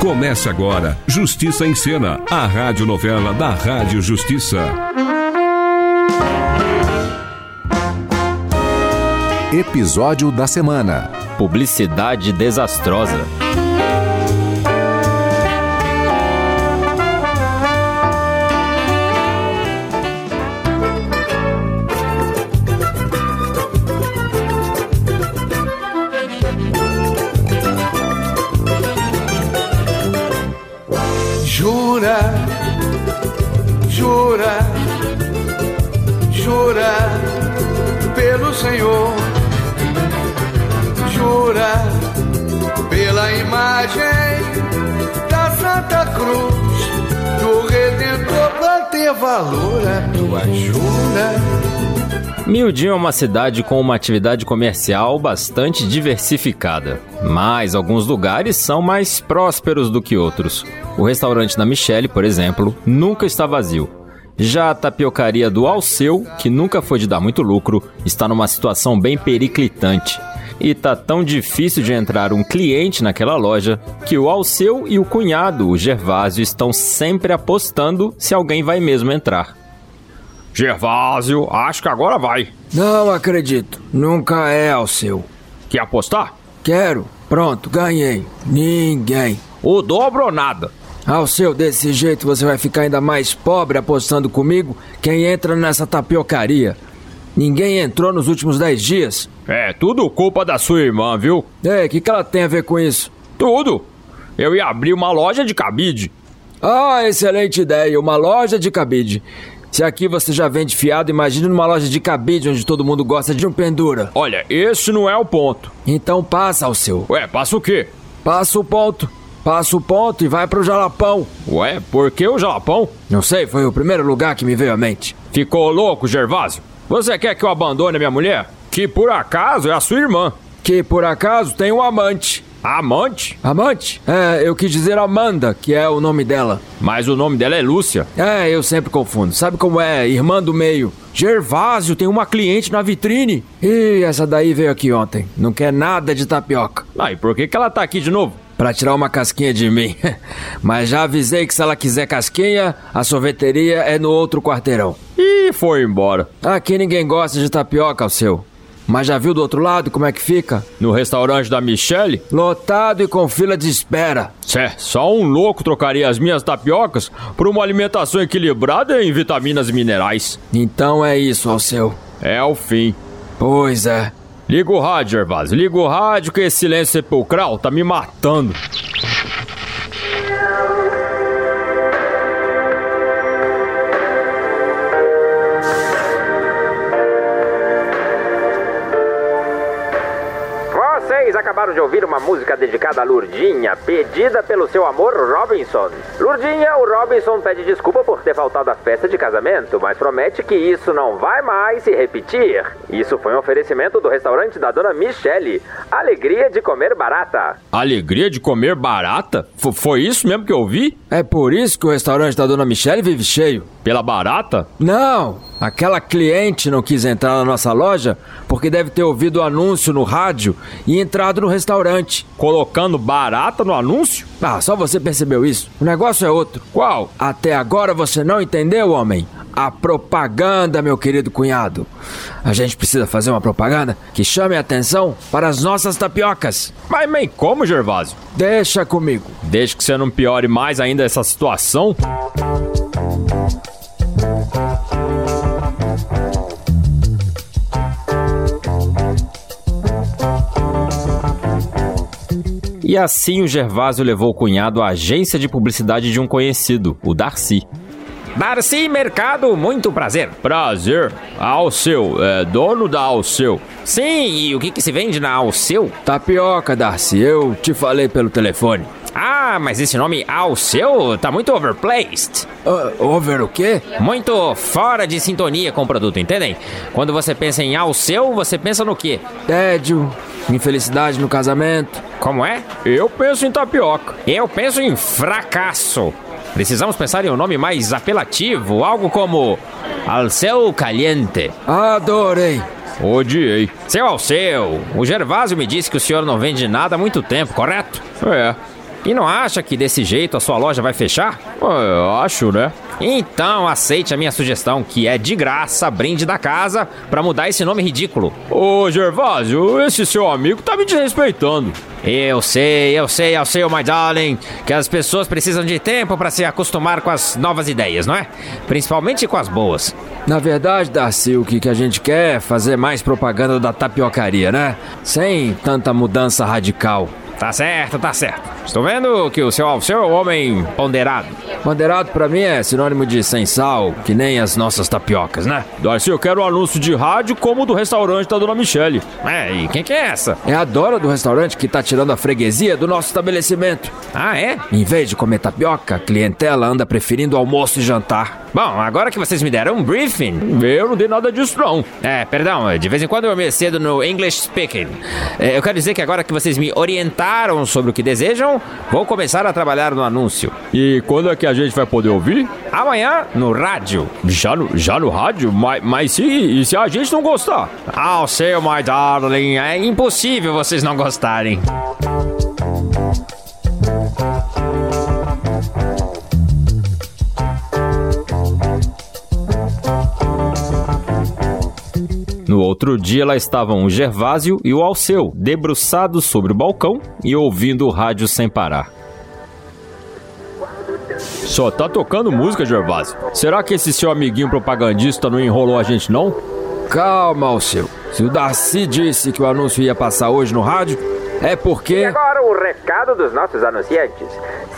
Começa agora Justiça em Cena, a radionovela da Rádio Justiça. Episódio da semana: Publicidade desastrosa. Senhor, jura pela imagem da Santa Cruz, do Redentor pra ter valor a tua jura. Miudinho é uma cidade com uma atividade comercial bastante diversificada, mas alguns lugares são mais prósperos do que outros. O restaurante da Michelle, por exemplo, nunca está vazio. Já a tapiocaria do Alceu, que nunca foi de dar muito lucro, está numa situação bem periclitante. E tá tão difícil de entrar um cliente naquela loja que o Alceu e o cunhado, o Gervásio, estão sempre apostando se alguém vai mesmo entrar. Gervásio, acho que agora vai. Não acredito. Nunca é ao seu. Quer apostar? Quero. Pronto, ganhei. Ninguém. O dobro ou nada? Ao seu, desse jeito você vai ficar ainda mais pobre apostando comigo quem entra nessa tapiocaria. Ninguém entrou nos últimos dez dias. É tudo culpa da sua irmã, viu? Ei, o que, que ela tem a ver com isso? Tudo. Eu ia abrir uma loja de cabide. Ah, excelente ideia. Uma loja de cabide. Se aqui você já vende fiado, imagine numa loja de cabide onde todo mundo gosta de um pendura. Olha, esse não é o ponto. Então passa ao seu. Ué, passa o quê? Passa o ponto. Passa o ponto e vai pro Jalapão. Ué, por que o Jalapão? Não sei, foi o primeiro lugar que me veio à mente. Ficou louco, Gervásio? Você quer que eu abandone minha mulher? Que por acaso é a sua irmã. Que por acaso tem um amante. Amante? Amante? É, eu quis dizer Amanda, que é o nome dela. Mas o nome dela é Lúcia. É, eu sempre confundo. Sabe como é? Irmã do meio. Gervásio tem uma cliente na vitrine. Ih, essa daí veio aqui ontem. Não quer nada de tapioca. Ah, e por que, que ela tá aqui de novo? Pra tirar uma casquinha de mim. Mas já avisei que se ela quiser casquinha, a sorveteria é no outro quarteirão. Ih, foi embora. Aqui ninguém gosta de tapioca, o seu. Mas já viu do outro lado como é que fica? No restaurante da Michelle? Lotado e com fila de espera. Cé, só um louco trocaria as minhas tapiocas por uma alimentação equilibrada em vitaminas e minerais. Então é isso, ao seu. É o fim. Pois é. Liga o rádio, Gervásio. Liga o rádio que esse silêncio sepulcral tá me matando. Acabaram de ouvir uma música dedicada a Lurdinha, pedida pelo seu amor Robinson. Lurdinha, o Robinson pede desculpa por ter faltado à festa de casamento, mas promete que isso não vai mais se repetir. Isso foi um oferecimento do restaurante da dona Michele. Alegria de comer barata. Alegria de comer barata? F foi isso mesmo que eu vi? É por isso que o restaurante da dona Michele vive cheio. Pela barata? Não, aquela cliente não quis entrar na nossa loja porque deve ter ouvido o anúncio no rádio e entrado no restaurante. Colocando barata no anúncio? Ah, só você percebeu isso. O negócio é outro. Qual? Até agora você não entendeu, homem? A propaganda, meu querido cunhado. A gente precisa fazer uma propaganda que chame a atenção para as nossas tapiocas. Mas, mas como, Gervásio? Deixa comigo. Deixa que você não piore mais ainda essa situação. E assim o Gervásio levou o cunhado à agência de publicidade de um conhecido, o Darcy. Darcy Mercado, muito prazer. Prazer. Alceu, é dono da Alceu. Sim, e o que, que se vende na Alceu? Tapioca, Darcy, eu te falei pelo telefone. Ah, mas esse nome Alceu tá muito overplaced. Uh, over o quê? Muito fora de sintonia com o produto, entendem? Quando você pensa em Alceu, você pensa no quê? Tédio, infelicidade no casamento. Como é? Eu penso em tapioca. Eu penso em fracasso. Precisamos pensar em um nome mais apelativo, algo como Alceu Caliente. Adorei. Odiei. Seu Alceu, o Gervásio me disse que o senhor não vende nada há muito tempo, correto? É. E não acha que desse jeito a sua loja vai fechar? É, acho, né? Então aceite a minha sugestão, que é de graça brinde da casa para mudar esse nome ridículo. Ô Gervásio, esse seu amigo tá me desrespeitando. Eu sei, eu sei, eu sei, oh my darling, que as pessoas precisam de tempo para se acostumar com as novas ideias, não é? Principalmente com as boas. Na verdade, Darcy, o que, que a gente quer é fazer mais propaganda da tapiocaria, né? Sem tanta mudança radical. Tá certo, tá certo. Estou vendo que o seu Alceu é um homem ponderado. Ponderado pra mim é sinônimo de sem sal, que nem as nossas tapiocas, né? Darcy, eu quero um anúncio de rádio como o do restaurante da Dona Michele. É, e quem que é essa? É a Dora do restaurante que tá tirando a freguesia do nosso estabelecimento. Ah, é? Em vez de comer tapioca, a clientela anda preferindo almoço e jantar. Bom, agora que vocês me deram um briefing. Eu não dei nada disso, não. É, perdão, de vez em quando eu me cedo no English speaking. É, eu quero dizer que agora que vocês me orientaram sobre o que desejam, vou começar a trabalhar no anúncio. E quando é que a gente vai poder ouvir? Amanhã, no rádio. Já no, já no rádio? Mas, mas se, e se a gente não gostar? Ah, seu my darling, é impossível vocês não gostarem. Outro dia, lá estavam o Gervásio e o Alceu, debruçados sobre o balcão e ouvindo o rádio sem parar. Só tá tocando música, Gervásio. Será que esse seu amiguinho propagandista não enrolou a gente, não? Calma, Alceu. Se o Darcy disse que o anúncio ia passar hoje no rádio, é porque. E agora o recado dos nossos anunciantes.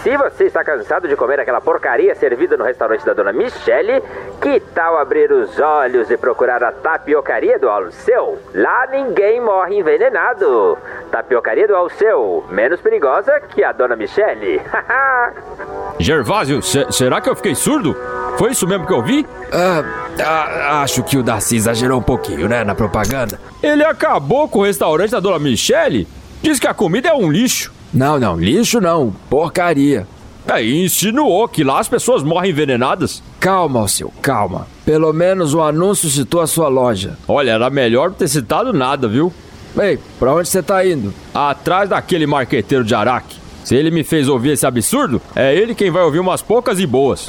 Se você está cansado de comer aquela porcaria servida no restaurante da dona Michele, que tal abrir os olhos e procurar a tapiocaria do Alceu? Lá ninguém morre envenenado. Tapiocaria do Alceu, menos perigosa que a dona Michele. Gervásio, se- será que eu fiquei surdo? Foi isso mesmo que eu vi? Ah, ah, acho que o Darcy exagerou um pouquinho, né, na propaganda. Ele acabou com o restaurante da Dona Michele? Diz que a comida é um lixo. Não, não, lixo não, porcaria. É, e insinuou que lá as pessoas morrem envenenadas. Calma, Alceu, calma. Pelo menos o anúncio citou a sua loja. Olha, era melhor não ter citado nada, viu? Ei, pra onde você tá indo? Atrás daquele marqueteiro de Araque. Se ele me fez ouvir esse absurdo, é ele quem vai ouvir umas poucas e boas.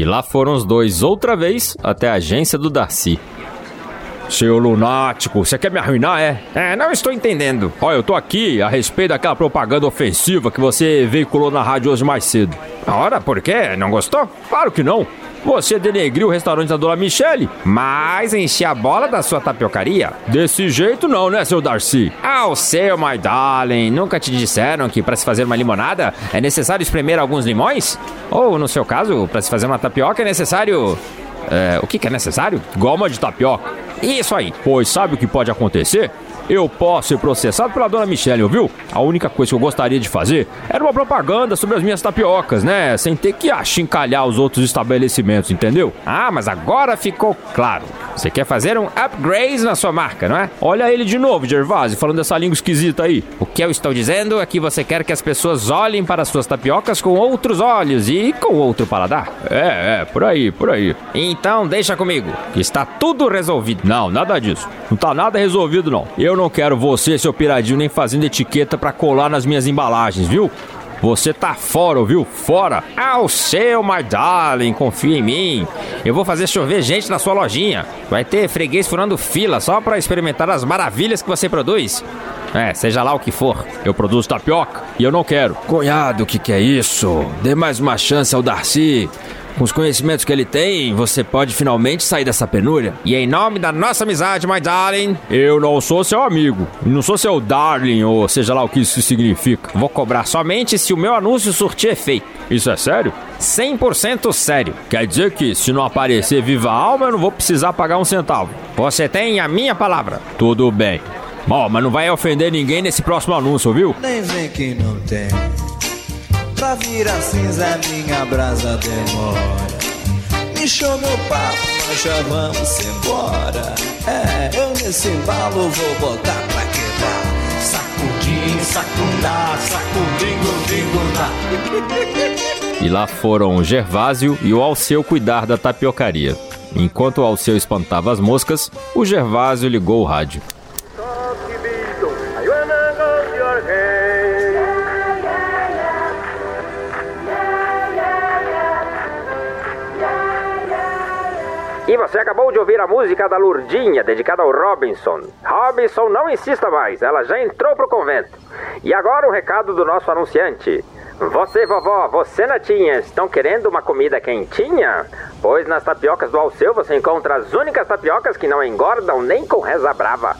E lá foram os dois outra vez até a agência do Darcy. Seu lunático, você quer me arruinar, é? É, não estou entendendo. Olha, eu tô aqui a respeito daquela propaganda ofensiva que você veiculou na rádio hoje mais cedo. Ora, por quê? Não gostou? Claro que não. Você denegriu o restaurante da Dona Michele? Mas enchi a bola da sua tapiocaria. Desse jeito não, né, seu Darcy? Ah, o seu, my darling. Nunca te disseram que para se fazer uma limonada é necessário espremer alguns limões? Ou, no seu caso, para se fazer uma tapioca é necessário... É, o que, que é necessário? Goma de tapioca. Isso aí. Pois sabe o que pode acontecer? Eu posso ser processado pela dona Michelle, ouviu? A única coisa que eu gostaria de fazer era uma propaganda sobre as minhas tapiocas, né? Sem ter que achincalhar os outros estabelecimentos, entendeu? Ah, mas agora ficou claro. Você quer fazer um upgrade na sua marca, não é? Olha ele de novo, Gervásio, falando dessa língua esquisita aí. O que eu estou dizendo é que você quer que as pessoas olhem para as suas tapiocas com outros olhos e com outro paladar. É, é, por aí, por aí. Então deixa comigo, está tudo resolvido. Não, nada disso. Não tá nada resolvido, não. Eu não quero você, seu piradinho, nem fazendo etiqueta pra colar nas minhas embalagens, viu? Você tá fora, ouviu? Fora! Ah, o seu, my darling, confia em mim. Eu vou fazer chover gente na sua lojinha. Vai ter freguês furando fila só pra experimentar as maravilhas que você produz. É, seja lá o que for. Eu produzo tapioca e eu não quero. Cunhado, o que, que é isso? Dê mais uma chance ao Darcy. Com os conhecimentos que ele tem, você pode finalmente sair dessa penúria. E em nome da nossa amizade, my darling, Eu não sou seu amigo. Não sou seu darling, ou seja lá o que isso significa. vou cobrar somente se o meu anúncio surtir efeito. Isso é sério? 100% sério. Quer dizer que se não aparecer viva alma, eu não vou precisar pagar um centavo. Você tem a minha palavra. Tudo bem. Bom, mas não vai ofender ninguém nesse próximo anúncio, viu? Nem vem que não tem. Pra virar cinza, minha brasa demora. Me meu papo, nós já vamos embora. É, eu nesse embalo vou botar pra quebrar. Sacudim, sacundá, sacudingo, dingo, E lá foram o Gervásio e o Alceu cuidar da tapiocaria. Enquanto o Alceu espantava as moscas, o Gervásio ligou o rádio. E você acabou de ouvir a música da Lurdinha, dedicada ao Robinson. Robinson, não insista mais, ela já entrou pro convento. E agora o recado do nosso anunciante. Você, vovó, você, Natinha, estão querendo uma comida quentinha? Pois nas tapiocas do Alceu você encontra as únicas tapiocas que não engordam nem com reza brava.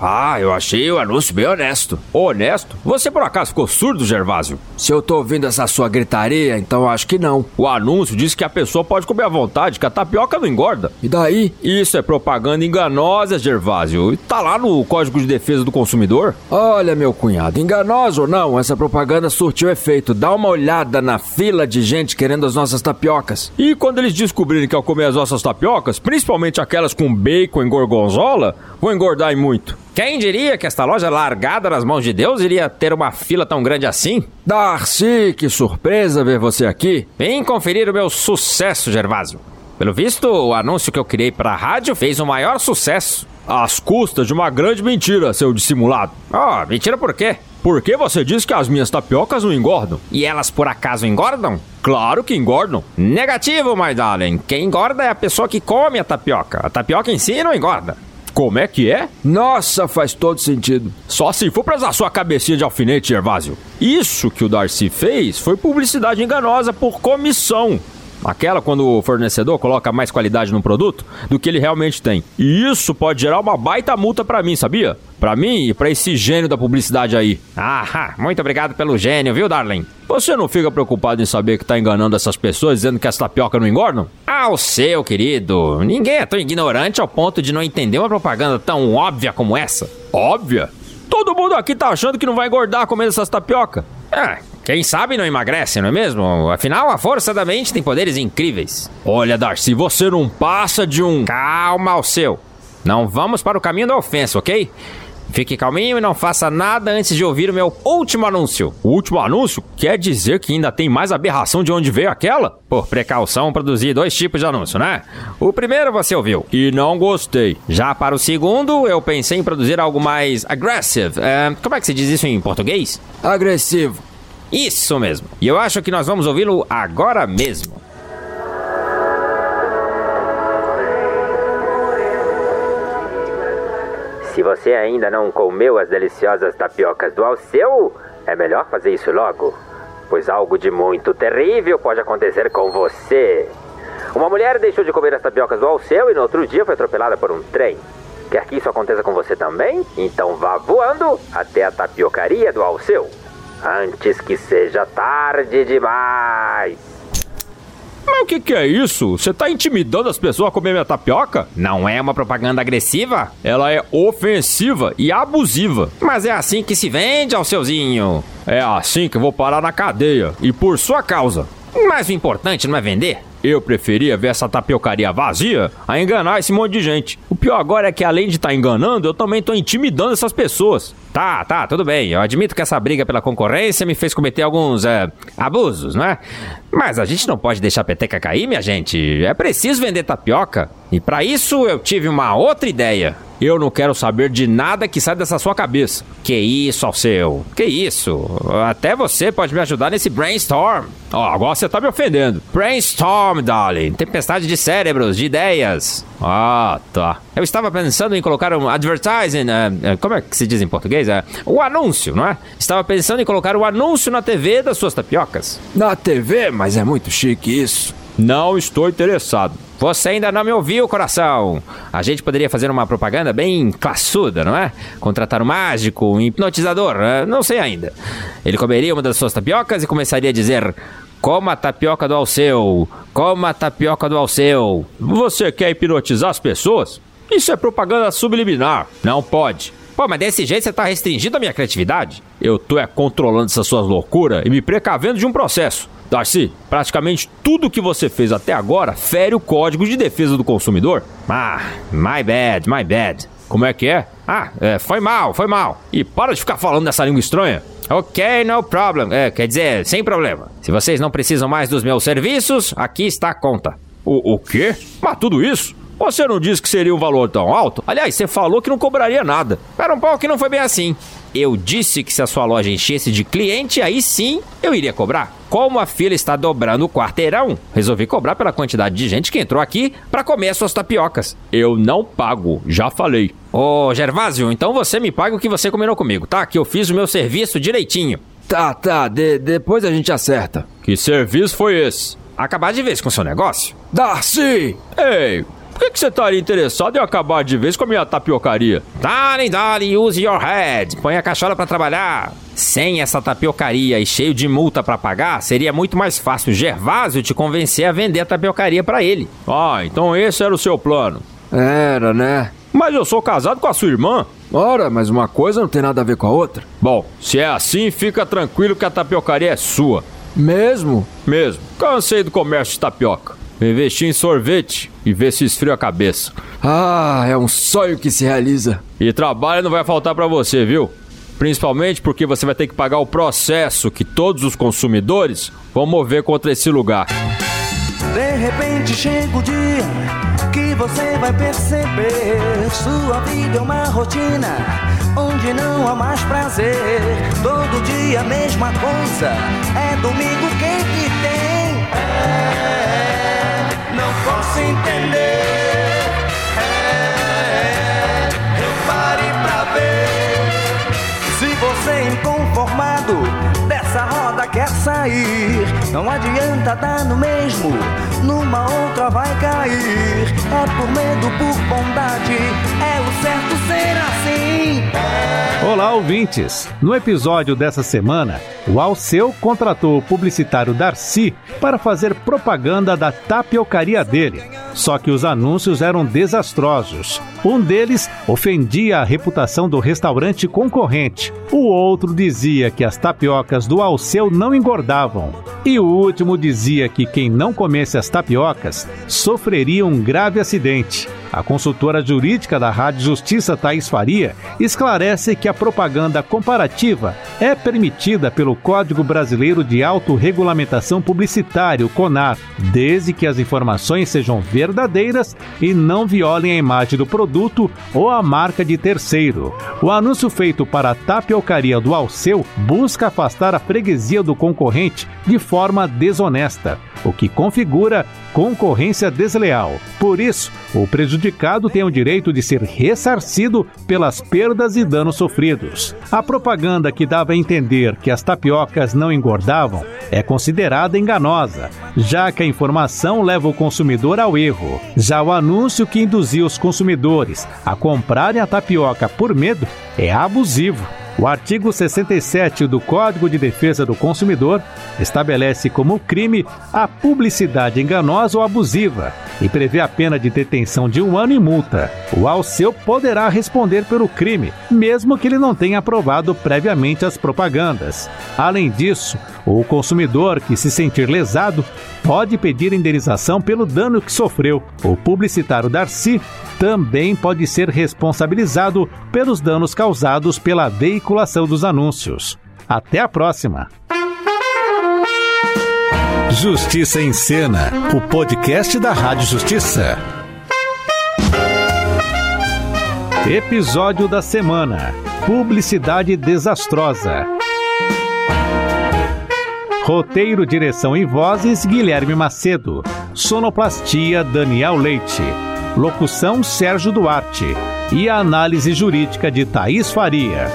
Ah, eu achei o anúncio bem honesto. Honesto? Você por acaso ficou surdo, Gervásio? Se eu tô ouvindo essa sua gritaria, então acho que não. O anúncio diz que a pessoa pode comer à vontade, que a tapioca não engorda. E daí? Isso é propaganda enganosa, Gervásio. E Tá lá no Código de Defesa do Consumidor. Olha, meu cunhado, enganoso ou não, essa propaganda surtiu efeito. Dá uma olhada na fila de gente querendo as nossas tapiocas. E quando eles descobrirem que ao comer as nossas tapiocas, principalmente aquelas com bacon e gorgonzola, vão engordar e muito. Quem diria que esta loja largada nas mãos de Deus iria ter uma fila tão grande assim? Darcy, que surpresa ver você aqui. Vem conferir o meu sucesso, Gervásio. Pelo visto, o anúncio que eu criei pra rádio fez o maior sucesso. Às custas de uma grande mentira, seu dissimulado. Oh, mentira por quê? Por que você diz que as minhas tapiocas não engordam? E elas por acaso engordam? Claro que engordam. Negativo, my darling. Quem engorda é a pessoa que come a tapioca. A tapioca em si não engorda. Como é que é? Nossa, faz todo sentido. Só se for pra usar sua cabecinha de alfinete, Gervásio. Isso que o Darcy fez foi publicidade enganosa por comissão. Aquela quando o fornecedor coloca mais qualidade no produto do que ele realmente tem. E isso pode gerar uma baita multa pra mim, sabia? Pra mim e pra esse gênio da publicidade aí. Ah, muito obrigado pelo gênio, viu, darling? Você não fica preocupado em saber que tá enganando essas pessoas dizendo que as tapioca não engordam? Ah, o seu, querido. Ninguém é tão ignorante ao ponto de não entender uma propaganda tão óbvia como essa. Óbvia. Todo mundo aqui tá achando que não vai engordar comendo essas tapioca. Ah, quem sabe não emagrece, não é mesmo? Afinal, a força da mente tem poderes incríveis. Olha, Darcy, você não passa de um. Calma ao seu. Não vamos para o caminho da ofensa, ok? Fique calminho e não faça nada antes de ouvir o meu último anúncio. O último anúncio quer dizer que ainda tem mais aberração de onde veio aquela? Por precaução, produzi dois tipos de anúncio, né? O primeiro você ouviu. E não gostei. Já para o segundo, eu pensei em produzir algo mais aggressive. É, como é que se diz isso em português? Agressivo. Isso mesmo. E eu acho que nós vamos ouvi-lo agora mesmo. Se você ainda não comeu as deliciosas tapiocas do Alceu, é melhor fazer isso logo, pois algo de muito terrível pode acontecer com você. Uma mulher deixou de comer as tapiocas do Alceu e no outro dia foi atropelada por um trem. Quer que isso aconteça com você também? Então vá voando até a tapiocaria do Alceu, antes que seja tarde demais. Mas o que, que é isso? Você tá intimidando as pessoas a comer minha tapioca? Não é uma propaganda agressiva? Ela é ofensiva e abusiva. Mas é assim que se vende, Alceuzinho. É assim que eu vou parar na cadeia. E por sua causa. Mas o importante não é vender. Eu preferia ver essa tapiocaria vazia a enganar esse monte de gente. O pior agora é que além de estar enganando, eu também tô intimidando essas pessoas. Tá, tá, tudo bem. Eu admito que essa briga pela concorrência me fez cometer alguns é, abusos, né? Mas a gente não pode deixar a peteca cair, minha gente. É preciso vender tapioca. E para isso eu tive uma outra ideia. Eu não quero saber de nada que sai dessa sua cabeça. Que isso, Alceu? Que isso? Até você pode me ajudar nesse brainstorm. Ó, agora você tá me ofendendo. Brainstorm, darling. Tempestade de cérebros, de ideias. Ah, tá. Eu estava pensando em colocar um advertising, uh, uh, como é que se diz em português? Uh, o anúncio, não é? Estava pensando em colocar o anúncio na TV das suas tapiocas. Na TV? Mas é muito chique isso. Não estou interessado. Você ainda não me ouviu, coração. A gente poderia fazer uma propaganda bem classuda, não é? Contratar um mágico, um hipnotizador, eh, não sei ainda. Ele comeria uma das suas tapiocas e começaria a dizer: Coma a tapioca do Alceu, coma a tapioca do Alceu. Você quer hipnotizar as pessoas? Isso é propaganda subliminar. Não pode. Pô, mas desse jeito você tá restringindo a minha criatividade? Eu tô é controlando essas suas loucuras e me precavendo de um processo. Darcy, praticamente tudo que você fez até agora fere o Código de Defesa do Consumidor. Ah, my bad, my bad. Como é que é? Ah, é, foi mal, foi mal. E para de ficar falando dessa língua estranha. Ok, no problem. É, quer dizer, sem problema. Se vocês não precisam mais dos meus serviços, aqui está a conta. O, o quê? Mas tudo isso? Você não disse que seria um valor tão alto? Aliás, você falou que não cobraria nada. Espera um pouco que não foi bem assim. Eu disse que se a sua loja enchesse de cliente, aí sim eu iria cobrar. Como a fila está dobrando o quarteirão, resolvi cobrar pela quantidade de gente que entrou aqui para comer as suas tapiocas. Eu não pago, já falei. Ô, Gervásio, então você me paga o que você combinou comigo, tá? Que eu fiz o meu serviço direitinho. Tá, tá, de, depois a gente acerta. Que serviço foi esse? Acabar de vez com o seu negócio? Darcy! Ei, por que, que você estaria interessado em acabar de vez com a minha tapiocaria? Darling, darling, use your head. Põe a cachola para trabalhar. Sem essa tapiocaria e cheio de multa para pagar, seria muito mais fácil Gervásio te convencer a vender a tapiocaria para ele. Ah, então esse era o seu plano. Era, né? Mas eu sou casado com a sua irmã. Ora, mas uma coisa não tem nada a ver com a outra. Bom, se é assim, fica tranquilo que a tapiocaria é sua. Mesmo? Mesmo. Cansei do comércio de tapioca. Investir em sorvete e ver se esfria a cabeça. Ah, é um sonho que se realiza. E trabalho não vai faltar para você, viu? Principalmente porque você vai ter que pagar o processo que todos os consumidores vão mover contra esse lugar. De repente chega o dia que você vai perceber sua vida é uma rotina onde não há mais prazer. Todo dia a mesma coisa, é domingo sair. Não adianta dar no mesmo, numa outra vai cair. É por medo, por bondade, é o certo ser assim. Olá, ouvintes! No episódio dessa semana, o Alceu contratou o publicitário Darcy para fazer propaganda da tapiocaria dele. Só que os anúncios eram desastrosos. Um deles ofendia a reputação do restaurante concorrente. O outro dizia que as tapiocas do Alceu não engordavam. E o último dizia que quem não comesse as tapiocas sofreria um grave acidente. A consultora jurídica da Rádio Justiça Thaís Faria esclarece que a propaganda comparativa é permitida pelo Código Brasileiro de Autorregulamentação Publicitária, o CONAR, desde que as informações sejam verdadeiras e não violem a imagem do produto ou a marca de terceiro. O anúncio feito para a tapiocaria do Alceu busca afastar a freguesia do concorrente de forma desonesta, o que configura concorrência desleal. Por isso, o prejudicado tem o direito de ser ressarcido pelas perdas e danos sofridos. A propaganda que dava a entender que as tapiocas não engordavam é considerada enganosa, já que a informação leva o consumidor ao erro. Já o anúncio que induzia os consumidores a comprarem a tapioca por medo é abusivo. O artigo 67 do Código de Defesa do Consumidor estabelece como crime a publicidade enganosa ou abusiva e prevê a pena de detenção de um ano e multa. O Alceu poderá responder pelo crime, mesmo que ele não tenha aprovado previamente as propagandas. Além disso, o consumidor que se sentir lesado pode pedir indenização pelo dano que sofreu. O publicitário Darcy também pode ser responsabilizado pelos danos causados pela veiculação dos anúncios. Até a próxima! Justiça em Cena, o podcast da Rádio Justiça. Episódio da semana: Publicidade desastrosa. Roteiro, direção e vozes: Guilherme Macedo. Sonoplastia: Daniel Leite. Locução: Sérgio Duarte. E a análise jurídica de Thaís Faria.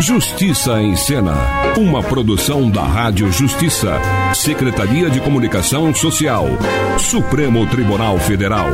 Justiça em Cena, uma produção da Rádio Justiça, Secretaria de Comunicação Social, Supremo Tribunal Federal.